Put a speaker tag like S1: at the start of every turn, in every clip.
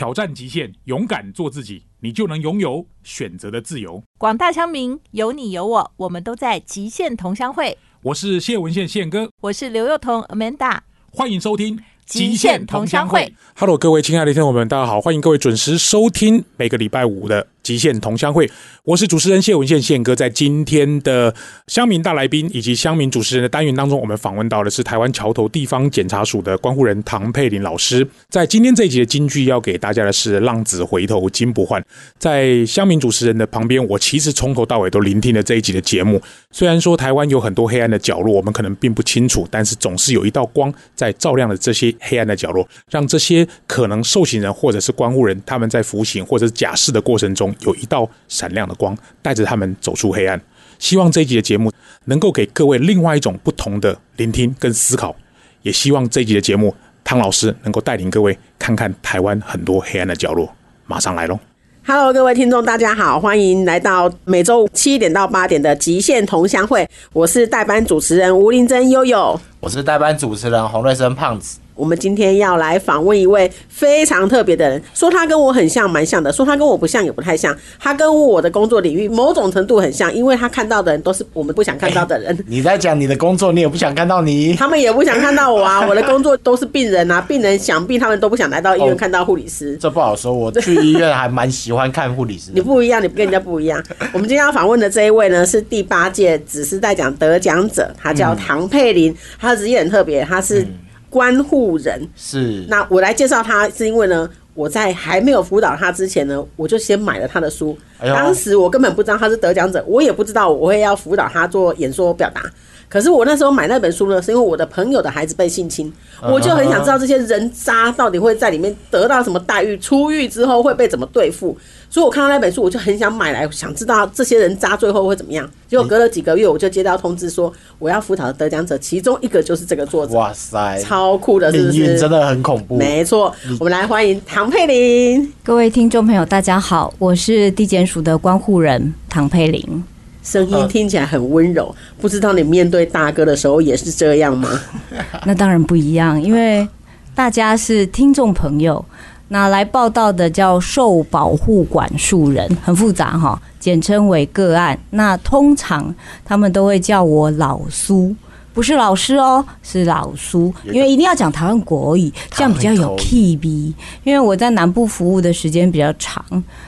S1: 挑战极限，勇敢做自己，你就能拥有选择的自由。
S2: 广大乡民，有你有我，我们都在极限同乡会。
S1: 我是谢文宪宪哥，
S2: 我是刘幼彤 Amanda，
S1: 欢迎收听。
S2: 极限同乡会
S1: ，Hello，各位亲爱的听众们，大家好，欢迎各位准时收听每个礼拜五的极限同乡会。我是主持人谢文宪宪哥，在今天的乡民大来宾以及乡民主持人的单元当中，我们访问到的是台湾桥头地方检察署的关护人唐佩林老师。在今天这一集的金句要给大家的是“浪子回头金不换”。在乡民主持人的旁边，我其实从头到尾都聆听了这一集的节目。虽然说台湾有很多黑暗的角落，我们可能并不清楚，但是总是有一道光在照亮了这些黑暗的角落，让这些可能受刑人或者是关护人他们在服刑或者是假释的过程中，有一道闪亮的光，带着他们走出黑暗。希望这一集的节目能够给各位另外一种不同的聆听跟思考，也希望这一集的节目汤老师能够带领各位看看台湾很多黑暗的角落。马上来喽
S3: ！Hello，各位听众，大家好，欢迎来到每周七点到八点的极限同乡会。我是代班主持人吴林珍悠悠，
S4: 我是代班主持人洪瑞生胖子。
S3: 我们今天要来访问一位非常特别的人，说他跟我很像，蛮像的；说他跟我不像，也不太像。他跟我的工作领域某种程度很像，因为他看到的人都是我们不想看到的人。
S4: 你在讲你的工作，你也不想看到你，
S3: 他们也不想看到我啊。我的工作都是病人啊，病人想病，他们都不想来到医院看到护理师。
S4: 这不好说，我去医院还蛮喜欢看护理师。
S3: 你不一样，你不跟人家不一样。我们今天要访问的这一位呢，是第八届只是在讲得奖者，他叫唐佩林，他的职业很特别，他是。关护人
S4: 是，
S3: 那我来介绍他，是因为呢，我在还没有辅导他之前呢，我就先买了他的书。当时我根本不知道他是得奖者，我也不知道我会要辅导他做演说表达。可是我那时候买那本书呢，是因为我的朋友的孩子被性侵，我就很想知道这些人渣到底会在里面得到什么待遇，出狱之后会被怎么对付。所以我看到那本书，我就很想买来，想知道这些人渣最后会怎么样。结果隔了几个月，我就接到通知说，我要辅导的得奖者，其中一个就是这个作者。哇塞，超酷的，是不是？
S4: 真的很恐怖。
S3: 没错，我们来欢迎唐佩玲。
S5: 各位听众朋友，大家好，我是地检署的关护人唐佩玲。
S3: 声音听起来很温柔，不知道你面对大哥的时候也是这样吗？
S5: 那当然不一样，因为大家是听众朋友，那来报道的叫受保护管束人，很复杂哈，简称为个案。那通常他们都会叫我老苏。不是老师哦，是老苏，因为一定要讲台湾国语，这样比较有 K B。因为我在南部服务的时间比较长，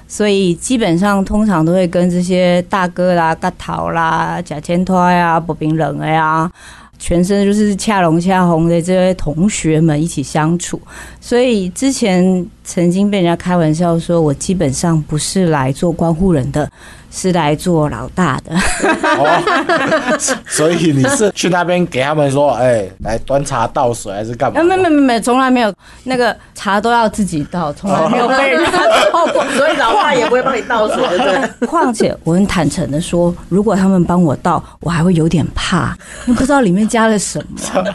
S5: 所以基本上通常都会跟这些大哥啦、大桃啦、假千托呀、薄冰冷呀。全身就是恰龙恰红的这些同学们一起相处，所以之前曾经被人家开玩笑说，我基本上不是来做关护人的。是来做老大的，
S4: 所以你是去那边给他们说，哎，来端茶倒水还是干嘛？
S5: 没没没没，从来没有那个茶都要自己倒，从来没有被人家倒过，
S3: 所以老大也不会帮你倒水。对。
S5: 况且我很坦诚的说，如果他们帮我倒，我还会有点怕，不知道里面加了什么。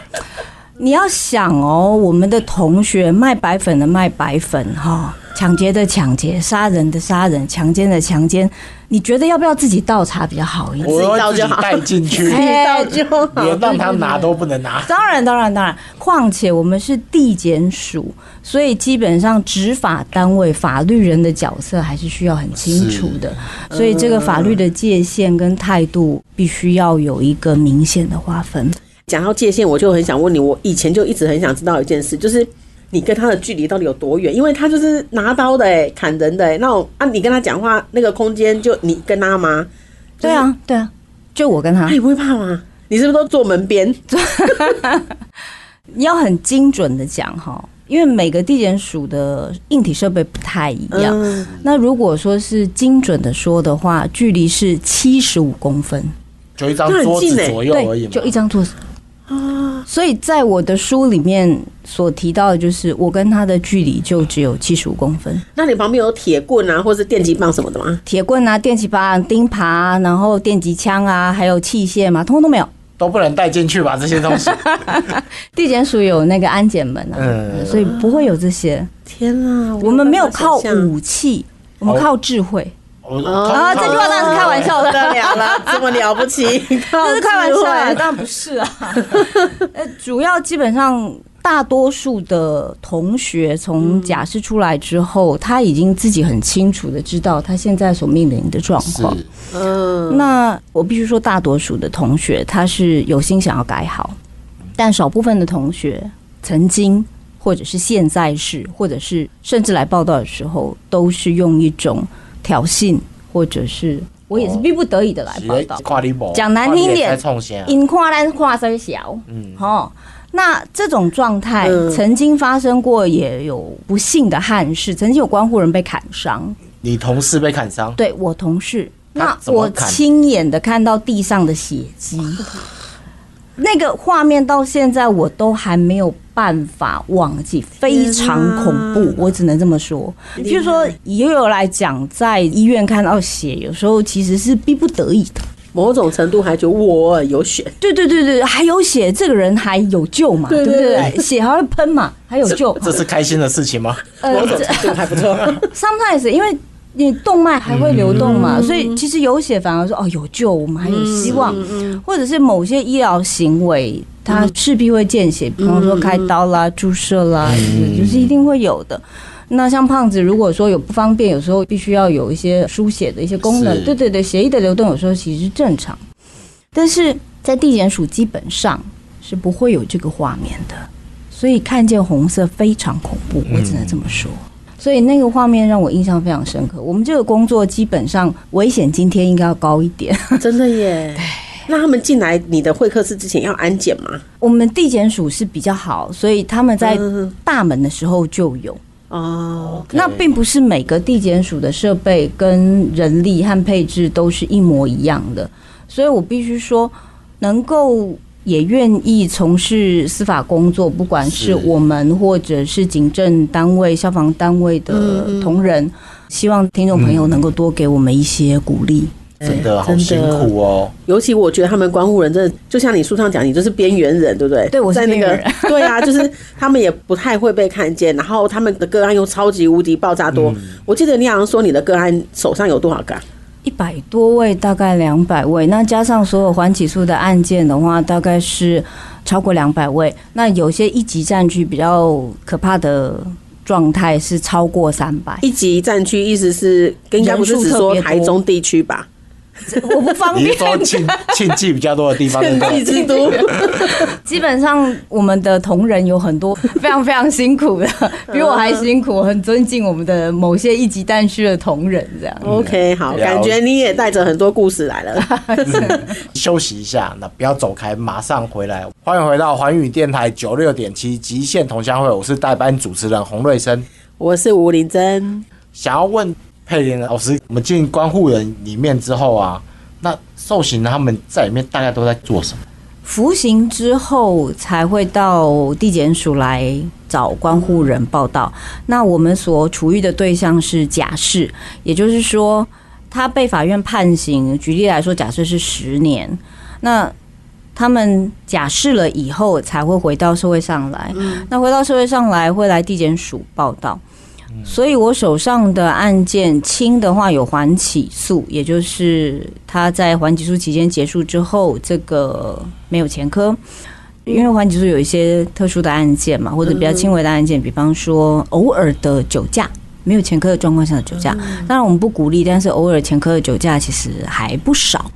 S5: 你要想哦，我们的同学卖白粉的卖白粉哈。抢劫的抢劫，杀人的杀人，强奸的强奸，你觉得要不要自己倒茶比较好一点？
S4: 我自己带进去，
S3: 倒 就好，
S4: 连让他拿都不能拿。
S5: 当然，当然，当然。况且我们是地检署，所以基本上执法单位、法律人的角色还是需要很清楚的。所以这个法律的界限跟态度必须要有一个明显的划分。
S3: 讲到界限，我就很想问你，我以前就一直很想知道一件事，就是。你跟他的距离到底有多远？因为他就是拿刀的哎，砍人的哎，那种啊，你跟他讲话那个空间就你跟他吗？
S5: 对啊，对啊，就我跟他。
S3: 你不会怕吗？你是不是都坐门边？
S5: 你 要很精准的讲哈，因为每个地检署的硬体设备不太一样。那如果说是精准的说的话，距离是七十五公分，
S4: 就一张桌子左右而已
S5: 就一张桌子。啊，所以在我的书里面所提到的，就是我跟他的距离就只有七十五公分。
S3: 那你旁边有铁棍啊，或是电击棒什么的吗？
S5: 铁棍啊，电击棒、钉耙，然后电击枪啊，还有器械嘛，通通都没有，
S4: 都不能带进去吧？这些东西，
S5: 地检署有那个安检门啊，所以不会有这些。
S3: 天啊，
S5: 我们没有靠武器，我们靠智慧。啊，这句话当然是开玩笑的，
S3: 了了，这么了不起，
S5: 这是开玩笑，当然不是啊。呃，主要基本上。大多数的同学从假释出来之后，他已经自己很清楚的知道他现在所面临的状况。
S3: 嗯，
S5: 那我必须说，大多数的同学他是有心想要改好，但少部分的同学曾经或者是现在是，或者是甚至来报道的时候，都是用一种挑衅，或者是我也是逼不得已的来报道。讲难听点？因跨咱看声小，
S4: 嗯，
S5: 哦，那这种状态
S3: 嗯。
S5: 曾经发生过，也有不幸的憾事，曾经有关护人被砍伤，
S4: 你同事被砍伤，
S5: 对我同事，那我亲眼的看到地上的血迹，那个画面到现在我都还没有办法忘记，非常恐怖，我只能这么说。比如说，也有来讲，在医院看到血，有时候其实是逼不得已的。
S3: 某种程度还觉得我有血，
S5: 对对对对，还有血，这个人还有救嘛？
S3: 对
S5: 对不
S3: 对？
S5: 血还会喷嘛？还有救。
S4: 这是开心的事情吗？
S5: 呃
S3: 某种程度还不错。
S5: sometimes 因为你动脉还会流动
S3: 嗯。
S5: 嘛，所以其实有血反而说哦有救，我们还有希望，
S3: 嗯
S5: 或者是某些医疗行为它势必会见血，比方说开刀啦、注射啦，就是一定会有的。那像胖子，如果说有不方便，有时候必须要有一些输血的一些功能，对对对，血液的流动有时候其实是正常，但是在地检署基本上是不会有这个画面的，所以看见红色非常恐怖，我只能这么说。所以那个画面让我印象非常深刻。我们这个工作基本上危险今天应该要高一点。
S3: 真的耶。那他们进来你的会客室之前要安检吗？
S5: 我们地检署是比较好，所以他们在
S3: 嗯
S5: 大门的时候就有。
S3: 哦，
S5: 那并不是每个地检署的设备跟人力和配置都是一模一样的，所以我必须说，能够也愿意从事司法工作，不管是
S4: 是
S5: 我们或者是警政单位、消防单位的同仁，希望听众朋友能够多给我们一些鼓励。
S4: 真的好辛苦哦。
S3: 尤其我觉得他们关护人真的，就像你书上讲，你就是边缘人，对不对？
S5: 对我是
S3: 在那个 对啊，就是他们也不太会被看见，然后他们的个案又超级无敌爆炸多。我记得你好像说你的个案手上有多少个啊？
S5: 一百多位，大概两百位，那加上所有缓起诉的案件的话，大概是超过两百位。那有些一级战区比较可怕的状态是超过三百，
S3: 一级战区意思是应该不是只说台中地区吧？
S5: 我不方便
S4: 你。说庆庆忌比较多的地方。
S5: 基本上我们的同仁有很多非常非常辛苦的，比我还辛苦，很尊敬我们的某些一级单区的同仁，这样。
S3: OK，好，感觉你也带着很多故事来了。
S4: 休息一下，那不要走开，马上回来。欢迎回到环宇电台九六点七极限同乡会，我是代班主持人洪瑞生。
S3: 我是吴林珍，
S4: 想要问佩莲老师，我们进关护人里面之后啊，那受刑人他们在里面大概都在做什么？
S5: 服刑之后才会到地检署来找关护人报道。那我们所处遇的对象是假释，也就是说，他被法院判刑。举例来说，假设是十年，那他们假释了以后才会回到社会上来。那回到社会上来，会来地检署报道。所以我手上的案件轻的话有缓起诉，也就是他在缓起诉期间结束之后，这个没有前科。因为缓起诉有一些特殊的案件嘛，或者比较轻微的案件，比方说偶尔的酒驾，没有前科的状况下的酒驾，当然我们不鼓励，但是偶尔前科的酒驾其实还不少。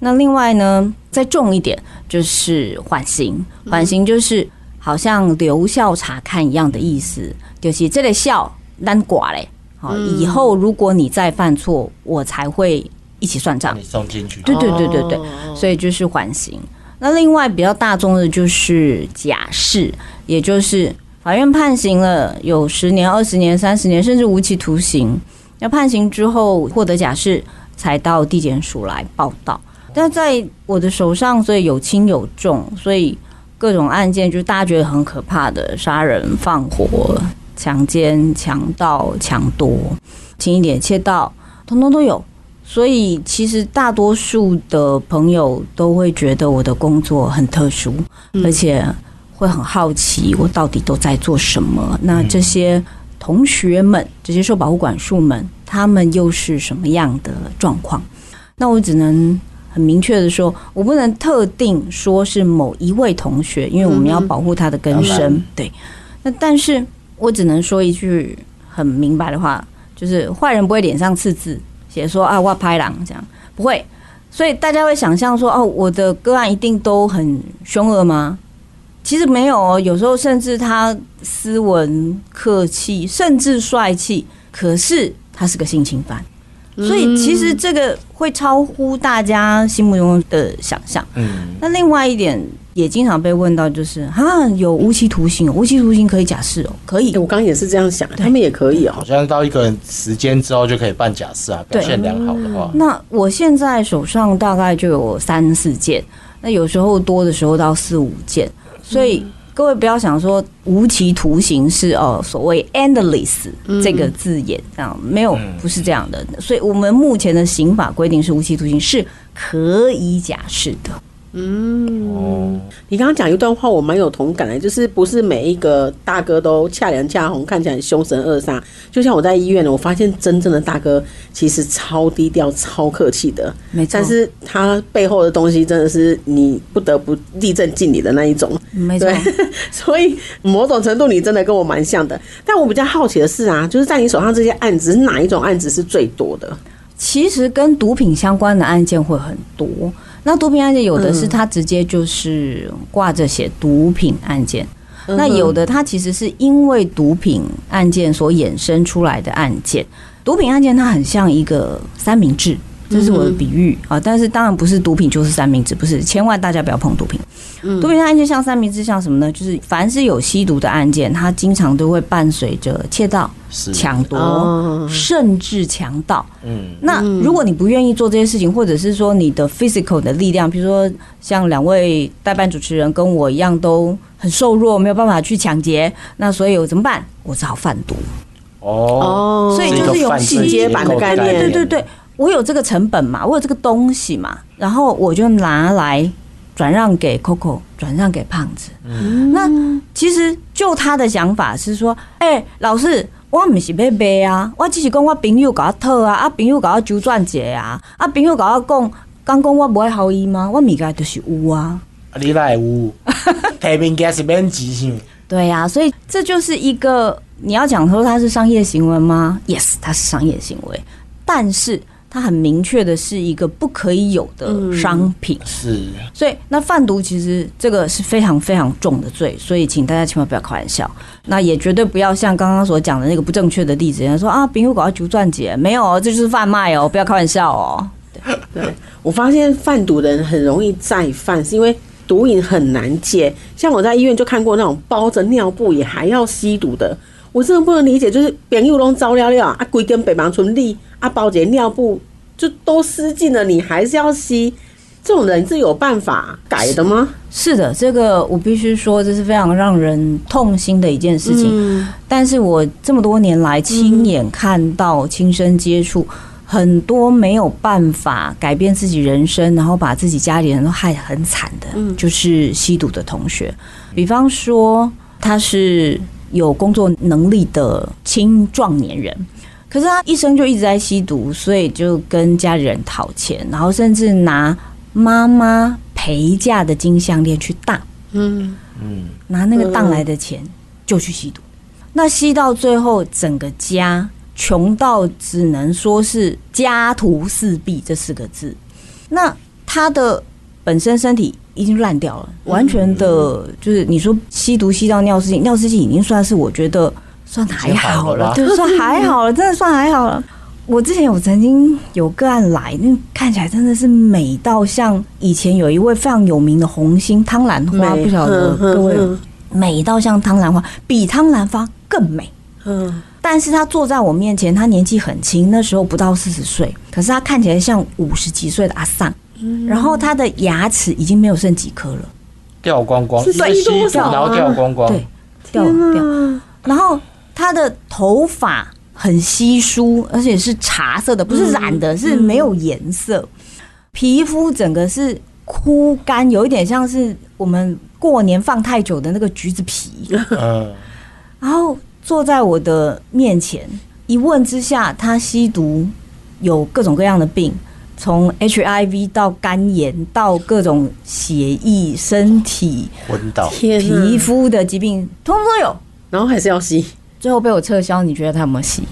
S5: 那另外呢，再重一点就是缓刑，缓刑就是好像留校察看一样的意思，就是这个校单寡嘞。好，以后如果你再犯错，我才会一起算账。
S4: 你送进去。
S5: 对对对对对，
S3: 哦
S5: 所以就是缓刑。那另外比较大众的就是假释，也就是法院判刑了有十年、二十年、三十年，甚至无期徒刑。要判刑之后获得假释，才到地检署来报道。但在我的手上，所以有轻有重，所以各种案件就是大家觉得很可怕的杀人、放火、强奸、强盗、强夺，轻一点窃盗，通通都有。所以其实大多数的朋友都会觉得我的工作很特殊，而且会很好奇我到底都在做什么。那这些同学们，这些受保护管束们，他们又是什么样的状况？那我只能很明确的说，我不能特定说是某一位同学，因为我们要保护他的根生。
S4: 当然
S5: 对，那但是我只能说一句很明白的话，就是坏人不会脸上刺字写说啊我要拍狼这样，不会。所以大家会想象说，哦，我的个案一定都很凶恶吗？其实没有哦，有时候甚至他斯文、客气，甚至帅气，可是他是个性侵犯。所以其实这个会超乎大家心目中的想象。
S4: 嗯，
S5: 那另外一点也经常被问到，就是啊，有无期徒刑哦，无期徒刑可以假释哦，可以。
S3: 欸。我刚刚也是这样想，他们也可以哦。
S4: 好。像到一个时间之后就可以办假释啊，表现良好的话，
S5: 那我现在手上大概就有三四件，那有时候多的时候到四五件，所以各位不要想说无期徒刑是哦所谓 endless 这个字眼这样，没有不是这样的。所以我们目前的刑法规定是无期徒刑是可以假释的。
S4: 哦，
S3: 你刚刚讲一段话，我蛮有同感的，就是不是每一个大哥都恰良恰红，看起来凶神恶煞。就像我在医院呢，我发现真正的大哥其实超低调、超客气的，
S5: 没错
S3: 但是他背后的东西真的是你不得不立正敬礼的那一种。
S5: 没错，
S3: 所以某种程度你真的跟我蛮像的。但我比较好奇的是啊，就是在你手上这些案子，哪一种案子是最多的？
S5: 其实跟毒品相关的案件会很多。那毒品案件有的是它直接就是挂着写毒品案件，那有的它其实是因为毒品案件所衍生出来的案件。毒品案件它很像一个三明治，这是我的比喻啊。但是当然不是毒品就是三明治，不是，千万大家不要碰毒品。毒品案件像三明治，像什么呢？就是凡是有吸毒的案件，它经常都会伴随着窃盗、抢夺
S3: 哦，
S5: 甚至强盗。
S4: 嗯，
S5: 那如果你不愿意做这些事情，或者是说你的 physical 的力量，比如说像两位代班主持人跟我一样都很瘦弱，没有办法去抢劫，那所以我怎么办？我只好贩毒。
S4: 哦，
S5: 所以就是有细
S3: 节版的概念
S5: 对对对，我有这个成本嘛，我有这个东西嘛，然后我就拿来转让给 Coco，转让给胖子。嗯那其实就他的想法是说，哎、老师。我唔是要卖啊，我只是讲我朋友甲我讨啊，啊朋友甲我周转者啊，啊朋友甲我讲，讲讲我无爱好伊吗？我物件就是有啊，
S4: 啊你来有，提名件是免钱是吗？
S5: 对呀、所以这就是一个你要讲说它是商业行为吗？Yes，它是商业行为，但是它很明确的是一个不可以有的商品。
S4: 是，
S5: 所以那贩毒其实这个是非常非常重的罪，所以请大家千万不要开玩笑，那也绝对不要像刚刚所讲的那个不正确的例子，人家说啊，朋友搞到九钻节，没有哦，这就是贩卖哦，不要开玩笑哦。
S3: 对，我发现贩毒的人很容易再犯，是因为毒瘾很难戒。像我在医院就看过那种包着尿布也还要吸毒的，我真的不能理解，就是朋友拢糟了了啊，规根北芒村立啊，包姐尿布就都失禁了，你还是要吸，这种人是有办法改的吗？
S5: 是的，这个我必须说，这是非常让人痛心的一件事情。
S3: 嗯
S5: 但是我这么多年来亲眼看到、亲身接触很多没有办法改变自己人生，然后把自己家里人都害得很惨的，就是吸毒的同学。比方说，他是有工作能力的青壮年人。可是他一生就一直在吸毒，所以就跟家里人讨钱，然后甚至拿妈妈陪嫁的金项链去当，
S3: 嗯，
S4: 嗯，
S5: 拿那个当来的钱就去吸毒。那吸到最后，整个家穷到只能说是家徒四壁这四个字。那他的本身身体已经烂掉了，完全的就是你说吸毒吸到尿失禁，尿失禁已经算是我觉得算还好
S4: 了吧，
S5: 了对，算还好了，真的算还好了。我之前有曾经有个案来，那看起来真的是美到像以前有一位非常有名的红星汤兰花，不晓得各位
S3: 嗯
S5: 美到像汤兰花，比汤兰花更美。
S3: 嗯，
S5: 但是他坐在我面前，他年纪很轻，那时候不到四十岁，可是他看起来像五十几岁的阿桑，然后他的牙齿已经没有剩几颗了，
S4: 掉光光，
S3: 是
S4: 因为吸
S3: 吸多少啊？
S4: 然后掉光光，
S5: 对，掉掉，然后他的头发很稀疏，而且是茶色的，不是染的，是没有颜色，皮肤整个是枯干，有一点像是我们过年放太久的那个橘子皮。
S4: 嗯，
S5: 然后坐在我的面前，一问之下，他吸毒有各种各样的病，从 HIV 到肝炎到各种血液、身体、
S4: 昏倒，
S5: 皮！肤的疾病，通通都有。
S3: 然后还是要吸
S5: 最后被我撤销，你觉得他有没有吸？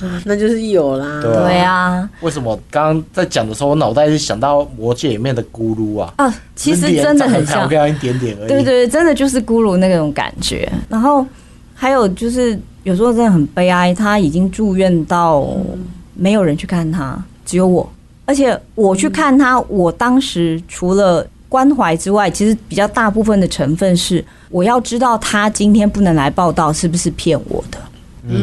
S3: 啊，那就是有啦。
S4: 对啊为什么刚刚在讲的时候，我脑袋是想到魔界里面的咕噜啊？
S5: 啊，其实真的很像
S4: 长得漂，亮一点点而已。
S5: 对对对，真的就是咕噜那种感觉。然后还有就是有时候真的很悲哀，他已经住院到没有人去看他，只有我。而且我去看他，我当时除了关怀之外，其实比较大部分的成分是我要知道他今天不能来报道是不是骗我的，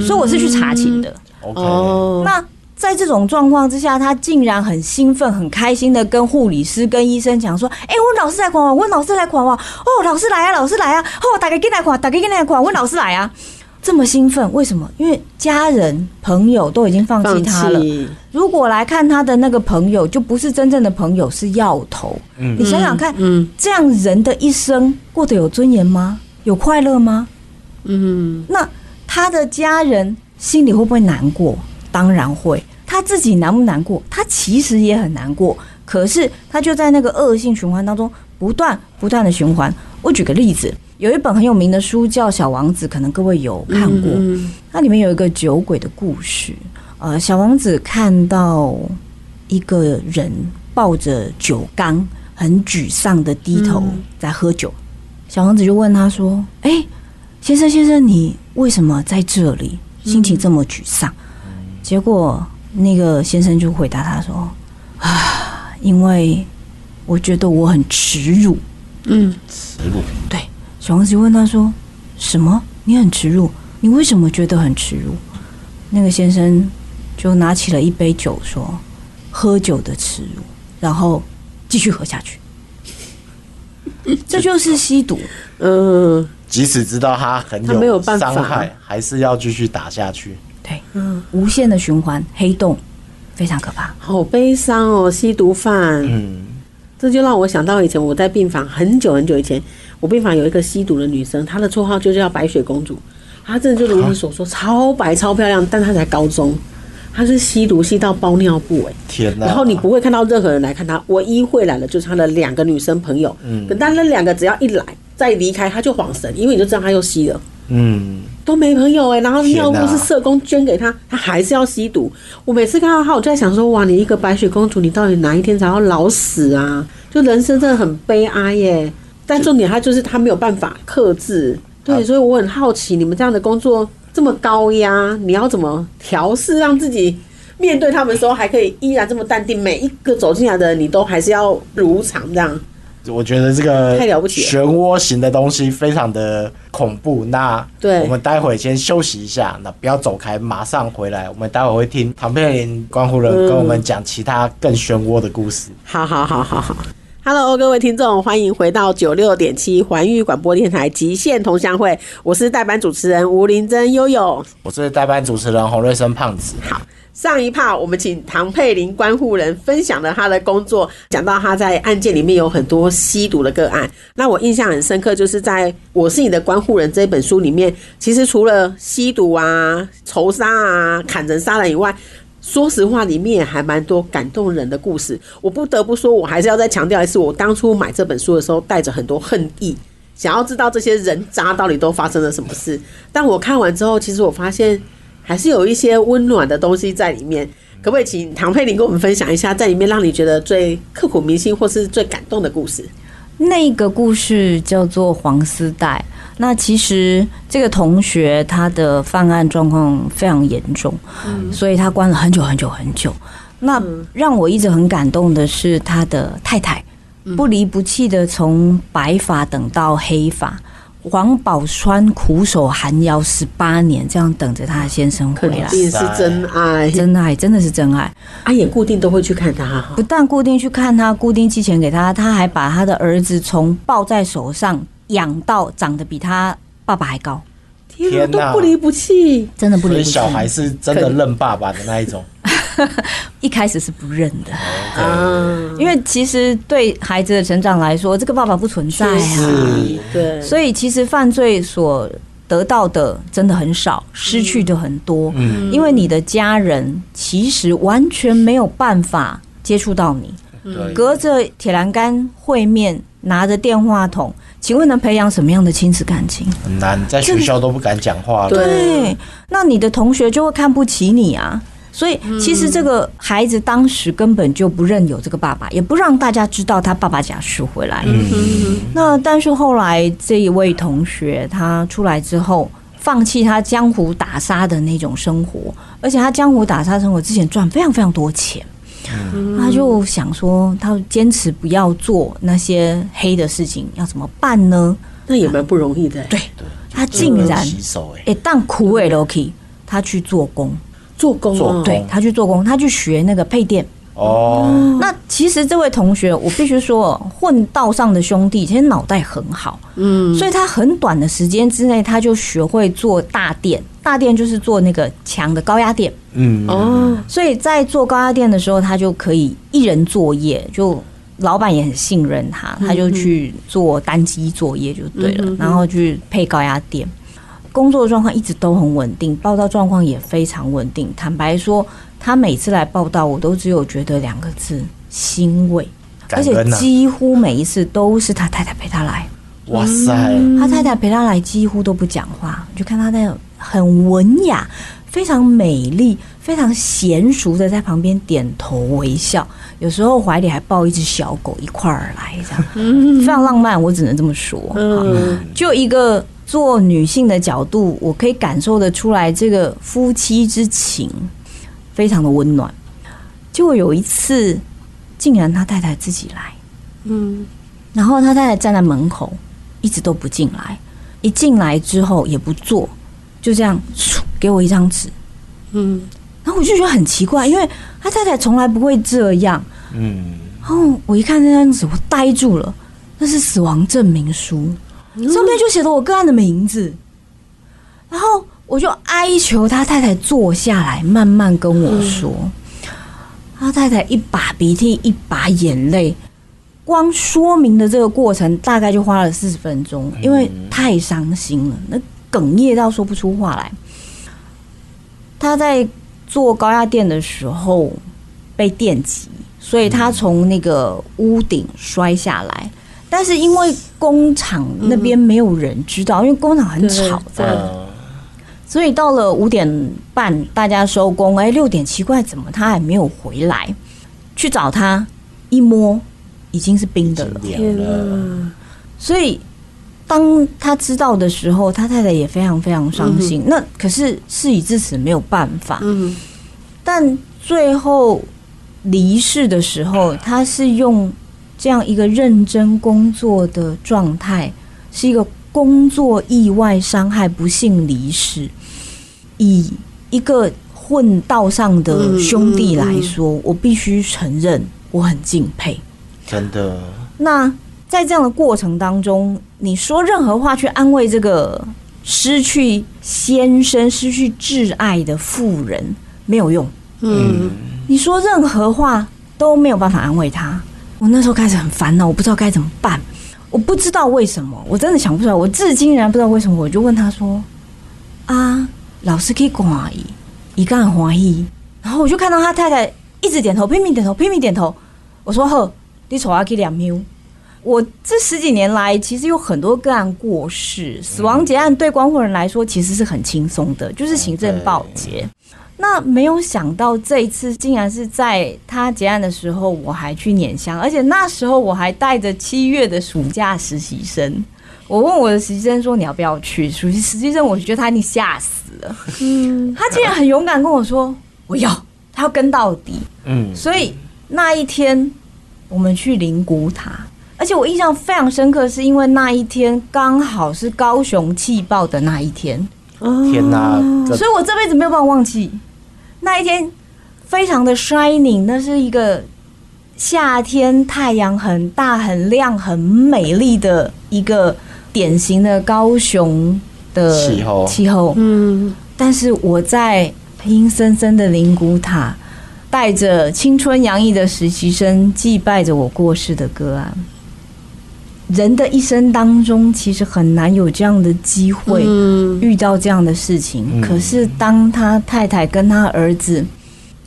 S5: 所以我是去查寝的。
S4: OK，
S3: 哦，
S5: 那在这种状况之下，他竟然很兴奋、很开心的跟护理师、跟医生讲说：“哎、我老师来看我，我老师来看我，哦，老师来啊，老师来啊，哦，大家进来看，大家进来看，我老师来啊。”这么兴奋，为什么？因为家人、朋友都已经放弃他了。如果来看他的那个朋友，就不是真正的朋友，是药头。
S4: 嗯
S5: 你想想看，
S3: 嗯
S5: 这样人的一生过得有尊严吗？有快乐吗？
S3: 嗯，
S5: 那他的家人心里会不会难过？当然会。他自己难不难过？他其实也很难过。可是他就在那个恶性循环当中不断不断的循环。我举个例子，有一本很有名的书叫《小王子》，可能各位有看过。
S3: 嗯
S5: 它里面有一个酒鬼的故事。呃，小王子看到一个人抱着酒缸，很沮丧的低头在喝酒。小王子就问他说：“哎、先生，先生，你为什么在这里？心情这么沮丧？”结果那个先生就回答他说：“ 啊，因为我觉得我很耻辱。”
S3: 嗯，
S4: 耻辱，对
S5: 小王子就问他说：“什么？你很耻辱？你为什么觉得很耻辱？”那个先生就拿起了一杯酒说：“喝酒的耻辱。”然后继续喝下去。这就是吸毒。
S3: 嗯，
S4: 即使知道他很
S3: 他没有办法
S4: 伤害，还是要继续打下去。
S5: 对，无限的循环，黑洞非常可怕。
S3: 好悲伤哦，吸毒犯。
S4: 嗯，
S3: 这就让我想到以前我在病房很久很久以前，我病房有一个吸毒的女生，她的绰号就叫白雪公主。她真的就如你所说，超白超漂亮，但她才高中，她是吸毒吸到包尿布哎、
S4: 天哪！
S3: 然后你不会看到任何人来看她，唯一会来的就是她的两个女生朋友。
S4: 嗯
S3: 嗯，但那两个只要一来再离开，她就晃神，因为你就知道她又吸了。
S4: 嗯，
S3: 都没朋友哎、然后尿布是社工捐给他，他还是要吸毒。我每次看到他，我就在想说，哇，你一个白雪公主，你到底哪一天才要老死啊？就人生真的很悲哀耶。但重点他就是他没有办法克制，对，
S4: 啊
S3: 所以我很好奇，你们这样的工作这么高压，你要怎么调试，让自己面对他们的时候还可以依然这么淡定？每一个走进来的人，你都还是要如常这样。
S4: 我觉得这个
S3: 太了不起
S4: 漩涡型的东西非常的恐怖。那
S3: 对
S4: 我们待会先休息一下，那不要走开，马上回来。我们待会会听唐佩林关乎人跟我们讲其他更漩涡的故事。
S3: 好好好好好。Hello，各位听众，欢迎回到九六点七环宇广播电台极限同乡会，我是代班主持人吴林珍悠悠。
S4: 我是代班主持人洪瑞生胖子。
S3: 好，上一趴我们请唐佩玲关护人分享了他的工作，讲到他在案件里面有很多吸毒的个案。那我印象很深刻，就是在《我是你的关护人》这本书里面，其实除了吸毒啊、仇杀啊、砍人杀人以外，说实话，里面还蛮多感动人的故事。我不得不说，我还是要再强调一次，我当初买这本书的时候，带着很多恨意，想要知道这些人渣到底都发生了什么事。但我看完之后，其实我发现还是有一些温暖的东西在里面。可不可以请唐佩玲跟我们分享一下，在里面让你觉得最刻骨铭心或是最感动的故事？
S5: 那个故事叫做黄丝带。那其实这个同学他的犯案状况非常严重，所以他关了很久很久很久。那让我一直很感动的是他的太太，不离不弃的从白发等到黑发，黄宝川苦守寒窑十八年，这样等着他的先生回来。
S3: 肯定是真爱，
S5: 真爱真的是真爱，
S3: 阿也固定都会去看他哈
S5: 不。但固定去看他，固定寄钱给他，他还把他的儿子从抱在手上养到长得比他爸爸还高，
S3: 天
S4: 哪
S3: 都不离不弃。
S5: 真的不离不弃。
S4: 所以小孩是真的认爸爸的那一种。
S5: 一开始是不认的，
S3: 啊，
S5: 因为其实对孩子的成长来说，这个爸爸不存在啊，
S3: 对，
S5: 所以其实犯罪所得到的真的很少，失去的很多。
S4: 嗯，
S5: 因为你的家人其实完全没有办法接触到你，隔着铁栏杆会面，拿着电话筒，请问能培养什么样的亲子感情？
S4: 很难，在学校都不敢讲话了。
S3: 对
S5: 对，那你的同学就会看不起你啊。所以其实这个孩子当时根本就不认有这个爸爸，也不让大家知道他爸爸假释回来。
S4: 嗯，
S5: 那但是后来这一位同学他出来之后，放弃他江湖打杀的那种生活，而且他江湖打杀生活之前赚非常非常多钱，他就想说他坚持不要做那些黑的事情，要怎么办呢？
S3: 那也蛮不容易的。
S5: 对他竟然
S4: 哎，
S5: 诶，但苦味 Loki，他去做工，
S3: 做工哦，
S5: 对他去做工，他去学那个配电。
S4: 哦，
S5: 那其实这位同学，我必须说，混道上的兄弟其实脑袋很好，
S3: 嗯，
S5: 所以他很短的时间之内，他就学会做大电。大电就是做那个强的高压电，
S4: 嗯，
S3: 哦，
S5: 所以在做高压电的时候，他就可以一人作业，就老板也很信任他，他就去做单机作业就对了，
S3: 嗯
S5: 然后去配高压电。工作状况一直都很稳定，报道状况也非常稳定。坦白说，他每次来报道，我都只有觉得两个字：欣慰。而且几乎每一次都是他太太陪他来，
S4: 哇塞，
S5: 他太太陪他来，几乎都不讲话，就看他那种很文雅、非常美丽、非常娴熟的在旁边点头微笑，有时候怀里还抱一只小狗一块儿来，这样非常浪漫，我只能这么说。
S3: 嗯，
S5: 就一个做女性的角度，我可以感受得出来，这个夫妻之情非常的温暖。结果有一次，竟然他太太自己来，
S3: 嗯，
S5: 然后他太太站在门口，一直都不进来，一进来之后也不坐，就这样给我一张纸，
S3: 嗯，
S5: 然后我就觉得很奇怪，因为他太太从来不会这样。
S4: 嗯，
S5: 然后我一看那张纸，我呆住了，那是死亡证明书，上面就写了我个案的名字。然后我就哀求他太太坐下来，慢慢跟我说。他太太一把鼻涕一把眼泪，光说明的这个过程大概就花了四十分钟，因为太伤心了，那哽咽到说不出话来。他在做高压电的时候被电击，所以他从那个屋顶摔下来。但是因为工厂那边没有人知道，因为工厂很吵，
S3: 对
S4: 呃，
S5: 所以到了五点半大家收工，哎，六点奇怪，怎么他还没有回来？去找他，一摸已经是冰的了。所以当他知道的时候，他太太也非常非常伤心。那可是事已至此，没有办法。
S3: 嗯，
S5: 但最后离世的时候，他是用这样一个认真工作的状态，是一个工作意外伤害不幸离世。以一个混道上的兄弟来说，我必须承认我很敬佩。
S4: 真的，
S5: 那在这样的过程当中，你说任何话去安慰这个失去先生、失去挚爱的妇人没有用。
S3: 嗯，
S5: 你说任何话都没有办法安慰他。我那时候开始很烦恼，我不知道该怎么办，我不知道为什么，我真的想不出来，我至今仍然不知道为什么。我就问他说：“啊，老师可以欢喜，一个人欢喜。”然后我就看到他太太一直点头，拼命点头，拼命点头。我说：“呵，你瞅下去两秒。”我这十几年来，其实有很多个案过世，死亡结案对关护人来说其实是很轻松的，就是行政报结。那没有想到这一次竟然是在他结案的时候，我还去碾香，而且那时候我还带着七月的暑假实习生。我问我的实习生说：“你要不要去？”实习实习生我觉得他一定吓死了。嗯，他竟然很勇敢跟我说：“我要，他要跟到底。”
S4: 嗯，
S5: 所以那一天我们去灵谷塔，而且我印象非常深刻，是因为那一天刚好是高雄气爆的那一天，
S4: 天哪，这
S5: 所以我这辈子没有办法忘记那一天，非常的 shining，那是一个夏天，太阳很大、很亮、很美丽的一个典型的高雄的
S4: 气候。
S5: 气候，
S3: 嗯，
S5: 但是我在阴森森的灵骨塔，带着青春洋溢的实习生，祭拜着我过世的个案。人的一生当中，其实很难有这样的机会
S3: 嗯
S5: 遇到这样的事情。
S4: 嗯
S5: 可是当他太太跟他儿子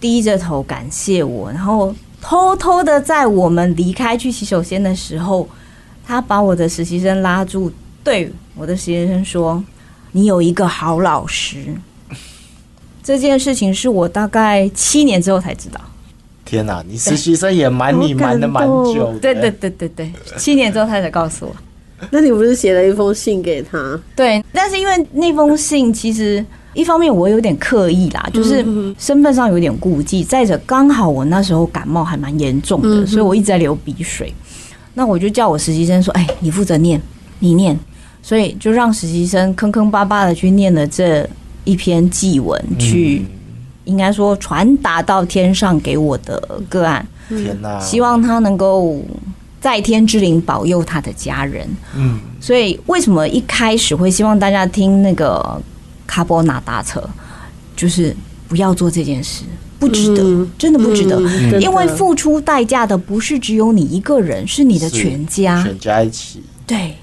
S5: 低着头感谢我，然后偷偷的在我们离开去洗手间的时候，他把我的实习生拉住，对我的实习生说：“你有一个好老师。”这件事情是我大概七年之后才知道。
S4: 天哪、你实习生也瞒你瞒的蛮久的。
S5: 对对对对对，七年之后他才告诉我。
S3: 那你不是写了一封信给他？
S5: 对，但是因为那封信其实一方面我有点刻意啦，就是身份上有点顾忌，再者刚好我那时候感冒还蛮严重的，所以我一直在流鼻水。那我就叫我实习生说：“哎，你负责念，你念。”所以就让实习生坑坑巴巴的去念了这一篇祭文，去应该说传达到天上给我的个案，
S4: 天哪、
S5: 希望他能够在天之灵保佑他的家人。
S4: 嗯，
S5: 所以为什么一开始会希望大家听那个卡波纳达车，就是不要做这件事，不值得，
S3: 嗯。
S5: 真的不值得。
S3: 嗯。
S5: 因为付出代价的不是只有你一个人，是你的全家。
S4: 全家一起。
S5: 对，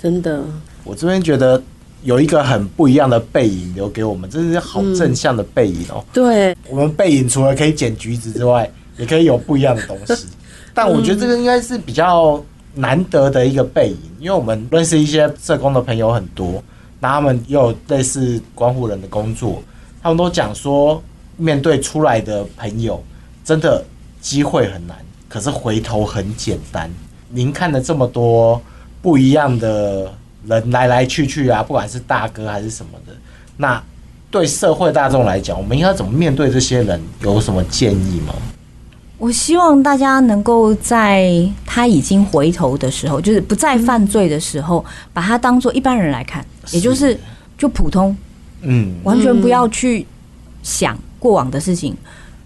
S3: 真的，
S4: 我这边觉得有一个很不一样的背影留给我们，这是好正向的背影哦。
S3: 对，
S4: 我们背影除了可以捡橘子之外，也可以有不一样的东西。但 我觉得这个应该是比较难得的一个背影，因为我们认识一些社工的朋友很多，那他们也有类似关护人的工作，他们都讲说，面对出来的朋友，真的机会很难，可是回头很简单。您看了这么多不一样的人来来去去啊，不管是大哥还是什么的，那对社会大众来讲，我们应该怎么面对这些人？有什么建议吗？
S5: 我希望大家能够在他已经回头的时候，就是不再犯罪的时候，把他当做一般人来看，也就是就普通，
S4: 嗯，
S5: 完全不要去想过往的事情。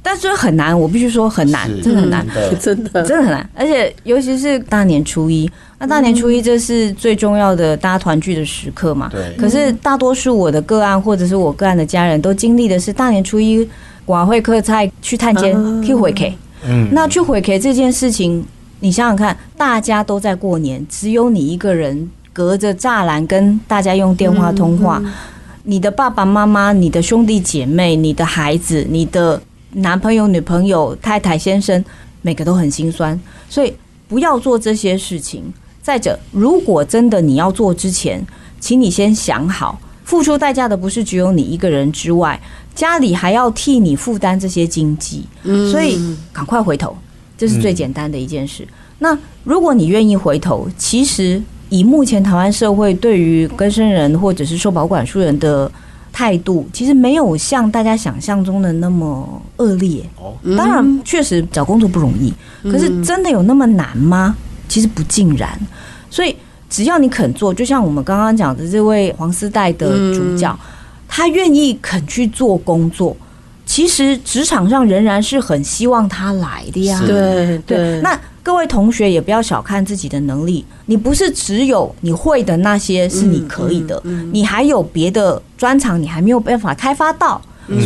S5: 但是很难，我必须说很难，真的很难。
S4: 真的。
S3: 真的，
S5: 很难，而且尤其是大年初一，那大年初一这是最重要的大家团聚的时刻嘛。
S4: 对。
S5: 可是大多数我的个案或者是我个案的家人都经历的是大年初一晚会客菜去探监
S3: 啊
S5: 去回 K，
S4: 嗯，
S5: 那去回 K 这件事情，你想想看，大家都在过年，只有你一个人隔着栅栏跟大家用电话通话。你的爸爸妈妈、你的兄弟姐妹、你的孩子、你的男朋友、女朋友、太太、先生，每个都很心酸，所以不要做这些事情。再者，如果真的你要做之前，请你先想好，付出代价的不是只有你一个人之外，家里还要替你负担这些经济，所以赶快回头，这是最简单的一件事。那如果你愿意回头，其实以目前台湾社会对于更生人或者是受保管束人的态度，其实没有像大家想象中的那么恶劣。
S4: 哦，
S5: 当然，确实找工作不容易，可是真的有那么难吗？其实不尽然。所以只要你肯做，就像我们刚刚讲的这位黄丝带的主角，他愿意肯去做工作，其实职场上仍然是很希望他来的呀。
S3: 对对，
S5: 那各位同学也不要小看自己的能力，你不是只有你会的那些是你可以的，你还有别的专长，你还没有办法开发到，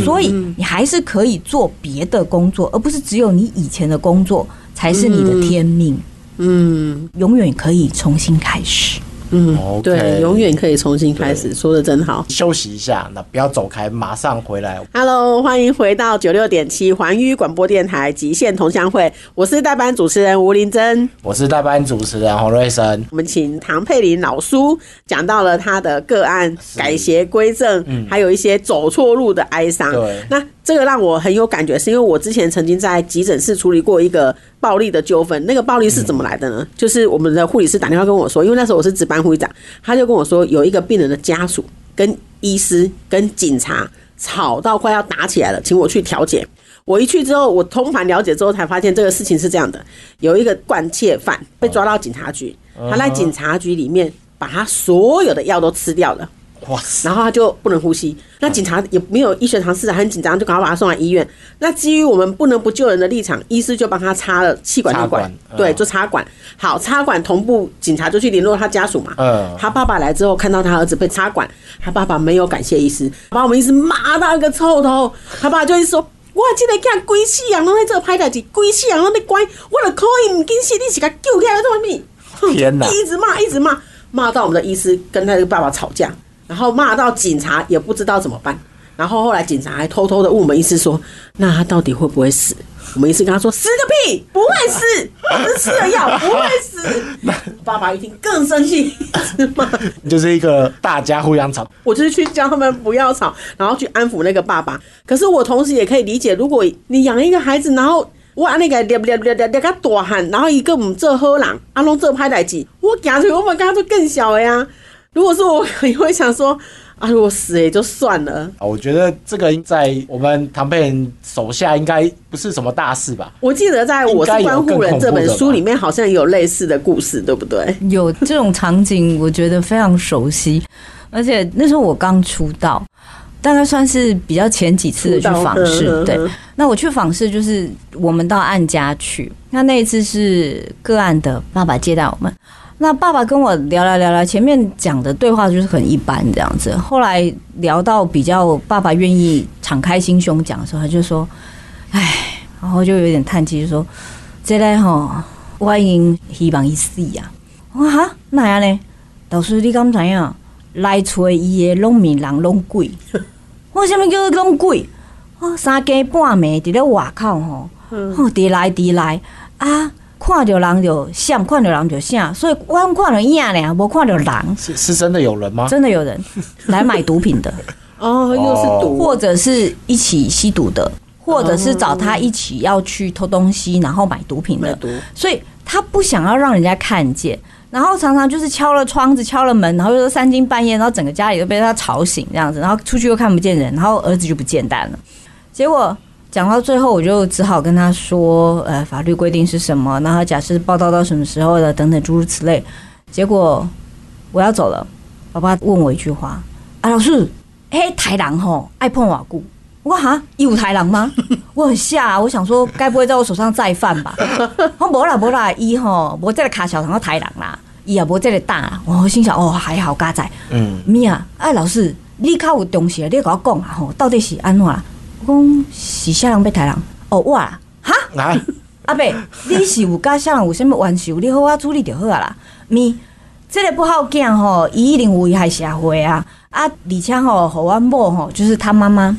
S5: 所以你还是可以做别的工作，而不是只有你以前的工作才是你的天命，
S3: 嗯。
S5: 永远可以重新开始。
S3: 嗯对，永远可以重新开始，说的真好。
S4: 休息一下，那不要走开，马上回来。
S3: Hello，欢迎回到九六点七环宇广播电台极限同乡会，我是代班主持人吴林珍。
S4: 我是代班主持人洪瑞生。
S3: 我们请唐佩琳老叔讲到了他的个案改邪归正，还有一些走错路的哀伤。
S4: 对
S3: 那这个让我很有感觉，是因为我之前曾经在急诊室处理过一个暴力的纠纷。那个暴力是怎么来的呢？就是我们的护理师打电话跟我说，因为那时候我是值班护理长，他就跟我说有一个病人的家属跟医师跟警察吵到快要打起来了，请我去调解。我一去之后，我通盘了解之后，才发现这个事情是这样的：有一个惯窃犯被抓到警察局，他在警察局里面把他所有的药都吃掉了。
S4: 哇塞，
S3: 然后他就不能呼吸。那警察也没有医学常识啊，很紧张，就赶快把他送来医院。那基于我们不能不救人的立场，医师就帮他插了气管内管
S4: 插管，嗯
S3: 对，就插管。好，插管同步，警察就去联络他家属嘛。
S4: 嗯
S3: 他爸爸来之后，看到他儿子被插管，他爸爸没有感谢医师，把我们医师骂到一个臭头。他爸就一直说。我这个囝规世人拢在做歹代志，规世人拢在乖，我就可以唔紧死，你是甲救起来做咩？哼
S4: 天哪
S3: 一直骂，一直骂，骂到我们的医师跟他的爸爸吵架，然后骂到警察也不知道怎么办。然后后来警察还偷偷的问我们医师说：“那他到底会不会死？”我们医师跟他说：“死个屁，不会死，我是吃了药不会死。爸爸一听更生气，是吗？
S4: 就是一个大家互相吵，
S3: 我就是去教他们不要吵，然后去安抚那个爸爸。可是我同时也可以理解，如果你养一个孩子，然后我按那个咧咧咧咧咧个大汉，然后一个唔做好人，阿龙做拍代志，我行出去我们跟他做更小的呀。如果是我，也会想说。啊，如果死也就算了。
S4: 啊，我觉得这个在我们唐佩人手下应该不是什么大事吧？
S3: 我记得在我是关护人这本书里面，好像有类似的故事，对不对？
S5: 有这种场景，我觉得非常熟悉。而且那时候我刚出道，大概算是比较前几次的去访视。对，那我去访视就是我们到案家去，那那一次是个案的爸爸接待我们。那爸爸跟我聊聊聊聊，前面讲的对话就是很一般这样子。后来聊到比较爸爸愿意敞开心胸讲的时候，他就说：“哎，然后就有点叹气，就说：‘这个吼，我已经希望伊死啊。’我说：‘哈，哪样呢？老师，你敢知影？来找伊的农民人拢鬼。我什么叫拢鬼？我三更半暝伫咧外口吼，吼伫来伫来啊！’看到人就像，看到人就像，所以我看到影呢，无看到人。
S4: 是是真的有人吗？
S5: 真的有人来买毒品的
S3: 哦，又是毒，
S5: 或者是一起吸毒的，或者是找他一起要去偷东西，然后买毒品的。所以他不想要让人家看见，然后常常就是敲了窗子，敲了门，然后又是三更半夜，然后整个家里都被他吵醒这样子，然后出去又看不见人，然后儿子就不见蛋了，结果。讲到最后，我就只好跟他说：“呃，法律规定是什么？然后假设报道到什么时候的，等等诸如此类。”结果我要走了，爸爸问我一句话：“啊，老师，嘿，台狼吼爱碰瓦固，我哈有台狼吗？” 我很吓，我想说，该不会在我手上再犯吧？我无啦无啦，伊吼无这个卡小堂豺狼啦，伊也无这个大。我心想：“哦，还好，嘎仔，嗯，咪啊，哎，老师，你较有东西，你跟我讲啊，吼，到底是安怎？”我讲是啥人被豺狼？哦，我啊，哈啊，阿伯，你是有甲啥人有啥物冤仇？你好好处理就好啊啦。咪，这个不好讲吼，伊一定危害社会啊！啊，而且吼，互阮某吼，就是他妈妈，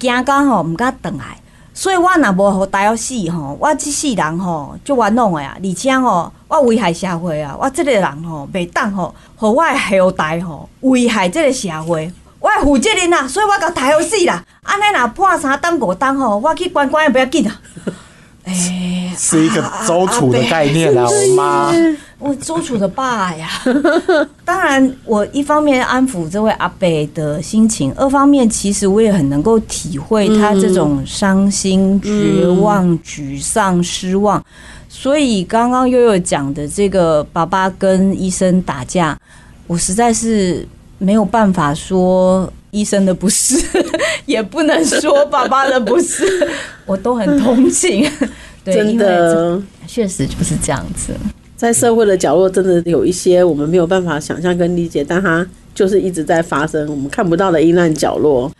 S5: 惊到吼毋敢倒来，所以我若无互大要死吼，我即世人吼就冤枉的啊！而且吼，我危害社会啊！我这个人吼，袂当吼，互我诶后代吼危害这个社会。我负责任啦，所以我甲抬好死啦。安尼若破三当五当吼，我去关关也不要紧 啦。
S4: 哎，是一个周楚的概念啦，我妈，
S5: 我周楚的爸呀。当然，我一方面安抚这位阿北的心情，二方面其实我也很能够体会他这种伤心、绝望、沮丧、失望。所以刚刚悠悠讲的这个爸爸跟医生打架，我实在是。没有办法说医生的不是，也不能说爸爸的不是，我都很同情。
S3: 真的，
S5: 确实就是这样子。
S3: 在社会的角落，真的有一些我们没有办法想象跟理解，但它就是一直在发生，我们看不到的阴暗角落。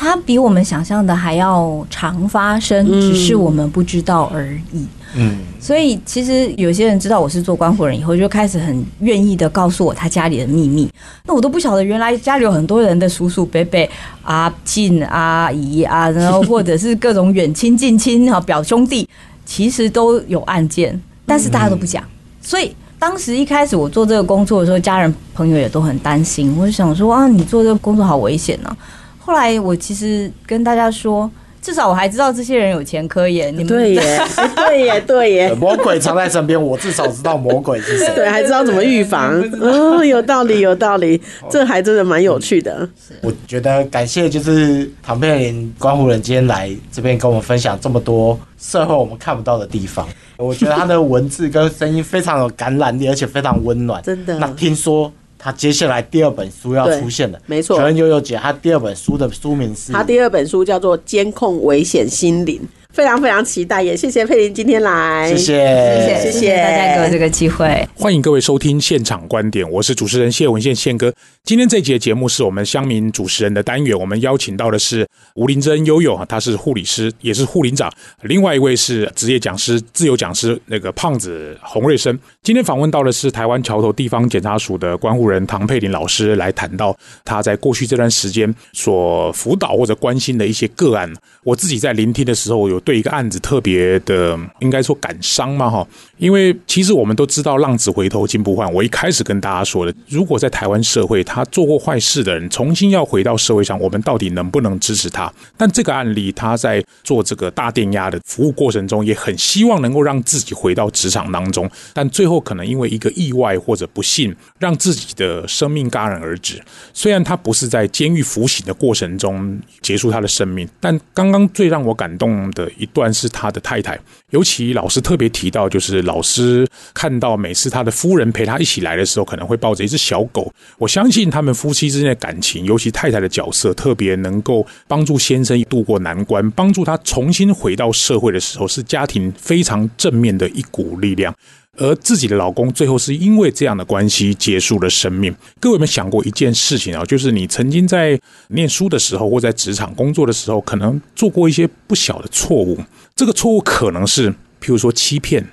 S5: 它比我们想象的还要常发生，只是我们不知道而已。嗯，所以其实有些人知道我是做关护人以后，就开始很愿意的告诉我他家里的秘密。那我都不晓得，原来家里有很多人的叔叔伯伯、阿进阿姨啊，然后或者是各种远亲近亲哈表兄弟，其实都有案件，但是大家都不讲。所以当时一开始我做这个工作的时候，家人朋友也都很担心。我就想说啊，你做这个工作好危险呢。后来我其实跟大家说。至少我还知道这些人有前科耶，你们
S3: 对耶，对耶，对耶，
S4: 魔鬼藏在身边，我至少知道魔鬼是谁，
S3: 对，还知道怎么预防，哦，有道理，有道理，这还真的蛮有趣的。
S4: 我觉得感谢就是唐佩林关湖人今天来这边跟我们分享这么多社会我们看不到的地方，我觉得他的文字跟声音非常有感染力，而且非常温暖，
S3: 真的。
S4: 那听说。他接下来第二本书要出现的，
S3: 没错。
S4: 全悠悠姐，她第二本书的书名是？
S3: 她第二本书叫做《监控危险心灵》。非常非常期待，也谢谢佩林今天来，
S4: 谢谢
S5: 谢谢大家给我这个机会，
S1: 欢迎各位收听现场观点，我是主持人谢文宪宪哥。今天这节节目是我们乡民主持人的单元，我们邀请到的是吴林珍悠悠啊，他是护理师，也是护林长，另外一位是职业讲师、自由讲师那个胖子洪瑞生。今天访问到的是台湾桥头地方检察署的关护人唐佩林老师，来谈到他在过去这段时间所辅导或者关心的一些个案。我自己在聆听的时候有。对一个案子特别的，应该说感伤嘛哈。因为其实我们都知道“浪子回头金不换”。我一开始跟大家说的，如果在台湾社会，他做过坏事的人重新要回到社会上，我们到底能不能支持他？但这个案例，他在做这个大电压的服务过程中，也很希望能够让自己回到职场当中，但最后可能因为一个意外或者不幸，让自己的生命戛然而止。虽然他不是在监狱服刑的过程中结束他的生命，但刚刚最让我感动的一段是他的太太，尤其老师特别提到，就是老师看到每次他的夫人陪他一起来的时候，可能会抱着一只小狗。我相信他们夫妻之间的感情，尤其太太的角色，特别能够帮助先生度过难关，帮助他重新回到社会的时候，是家庭非常正面的一股力量。而自己的老公最后是因为这样的关系结束了生命。各位有没有想过一件事情啊？就是你曾经在念书的时候，或在职场工作的时候，可能做过一些不小的错误。这个错误可能是，譬如说欺骗。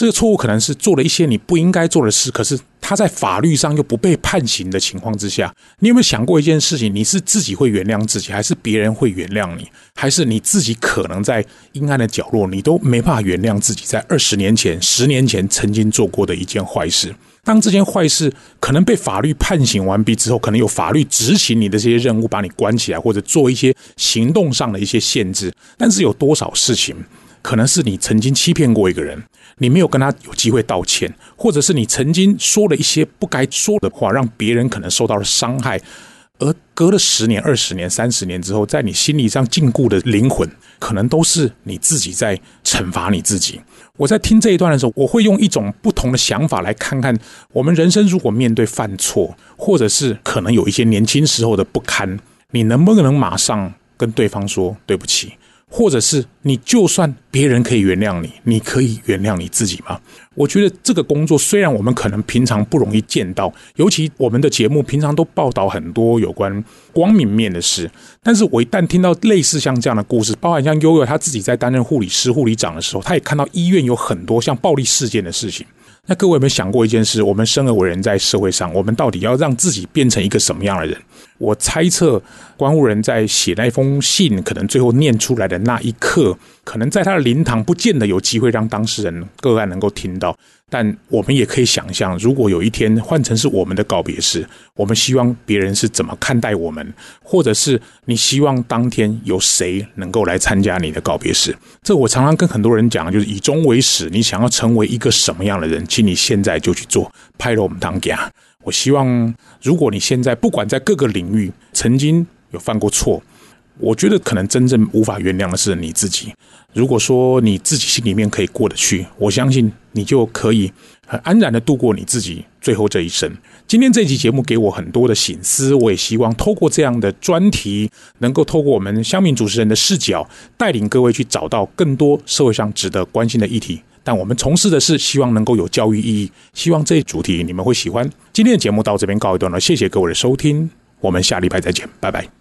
S1: 这个错误可能是做了一些你不应该做的事，可是他在法律上又不被判刑的情况之下，你有没有想过一件事情？你是自己会原谅自己，还是别人会原谅你？还是你自己可能在阴暗的角落，你都没办法原谅自己在二十年前、十年前曾经做过的一件坏事？当这件坏事可能被法律判刑完毕之后，可能有法律执行你的这些任务，把你关起来，或者做一些行动上的一些限制。但是有多少事情？可能是你曾经欺骗过一个人，你没有跟他有机会道歉，或者是你曾经说了一些不该说的话，让别人可能受到了伤害，而隔了十年、二十年、三十年之后，在你心理上禁锢的灵魂，可能都是你自己在惩罚你自己。我在听这一段的时候，我会用一种不同的想法来看看，我们人生如果面对犯错，或者是可能有一些年轻时候的不堪，你能不能马上跟对方说对不起？或者是你，就算别人可以原谅你，你可以原谅你自己吗？我觉得这个工作虽然我们可能平常不容易见到，尤其我们的节目平常都报道很多有关光明面的事，但是我一旦听到类似像这样的故事，包含像悠悠他自己在担任护理师、护理长的时候，他也看到医院有很多像暴力事件的事情。那各位有没有想过一件事？我们生而为人，在社会上，我们到底要让自己变成一个什么样的人？我猜测，关护人在写那封信，可能最后念出来的那一刻，可能在他的灵堂，不见得有机会让当事人个案能够听到。但我们也可以想象，如果有一天换成是我们的告别式，我们希望别人是怎么看待我们，或者是你希望当天有谁能够来参加你的告别式？这我常常跟很多人讲，就是以终为始，你想要成为一个什么样的人，请你现在就去做，拍了我们当家。我希望，如果你现在不管在各个领域曾经有犯过错，我觉得可能真正无法原谅的是你自己。如果说你自己心里面可以过得去，我相信你就可以很安然的度过你自己最后这一生。今天这期节目给我很多的醒思，我也希望透过这样的专题，能够透过我们香民主持人的视角，带领各位去找到更多社会上值得关心的议题。但我们从事的是希望能够有教育意义，希望这一主题你们会喜欢。今天的节目到这边告一段落，谢谢各位的收听，我们下礼拜再见，拜拜。